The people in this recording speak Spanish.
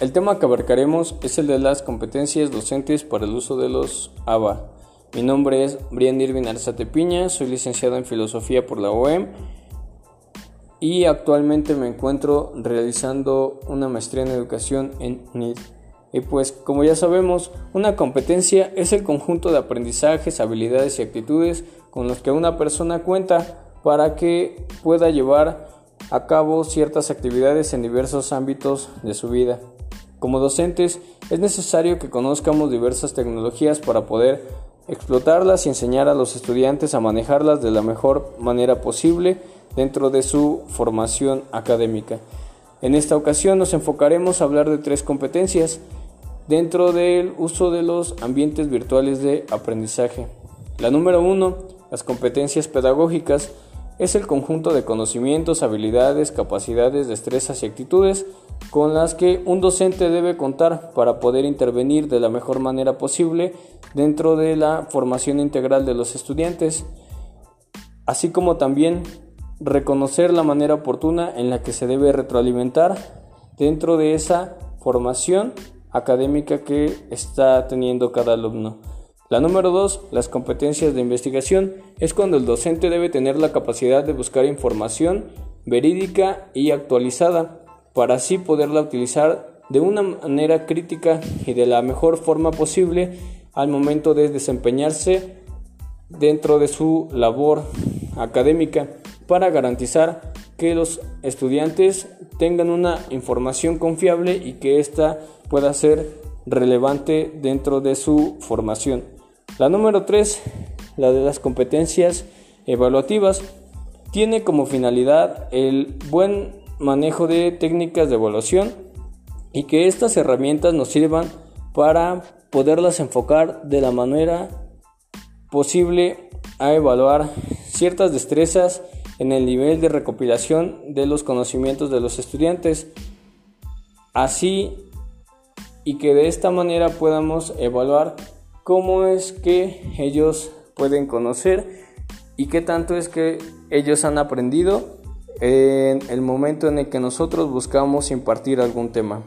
El tema que abarcaremos es el de las competencias docentes para el uso de los ABA. Mi nombre es Brian Irvin Arzate Piña, soy licenciado en Filosofía por la OEM y actualmente me encuentro realizando una maestría en Educación en NID. Y pues, como ya sabemos, una competencia es el conjunto de aprendizajes, habilidades y actitudes con los que una persona cuenta para que pueda llevar a cabo ciertas actividades en diversos ámbitos de su vida. Como docentes, es necesario que conozcamos diversas tecnologías para poder explotarlas y enseñar a los estudiantes a manejarlas de la mejor manera posible dentro de su formación académica. En esta ocasión nos enfocaremos a hablar de tres competencias dentro del uso de los ambientes virtuales de aprendizaje. La número uno, las competencias pedagógicas, es el conjunto de conocimientos, habilidades, capacidades, destrezas y actitudes con las que un docente debe contar para poder intervenir de la mejor manera posible dentro de la formación integral de los estudiantes, así como también reconocer la manera oportuna en la que se debe retroalimentar dentro de esa formación académica que está teniendo cada alumno. La número dos, las competencias de investigación, es cuando el docente debe tener la capacidad de buscar información verídica y actualizada para así poderla utilizar de una manera crítica y de la mejor forma posible al momento de desempeñarse dentro de su labor académica para garantizar que los estudiantes tengan una información confiable y que ésta pueda ser relevante dentro de su formación. La número 3, la de las competencias evaluativas, tiene como finalidad el buen manejo de técnicas de evaluación y que estas herramientas nos sirvan para poderlas enfocar de la manera posible a evaluar ciertas destrezas en el nivel de recopilación de los conocimientos de los estudiantes. Así y que de esta manera podamos evaluar cómo es que ellos pueden conocer y qué tanto es que ellos han aprendido en el momento en el que nosotros buscamos impartir algún tema.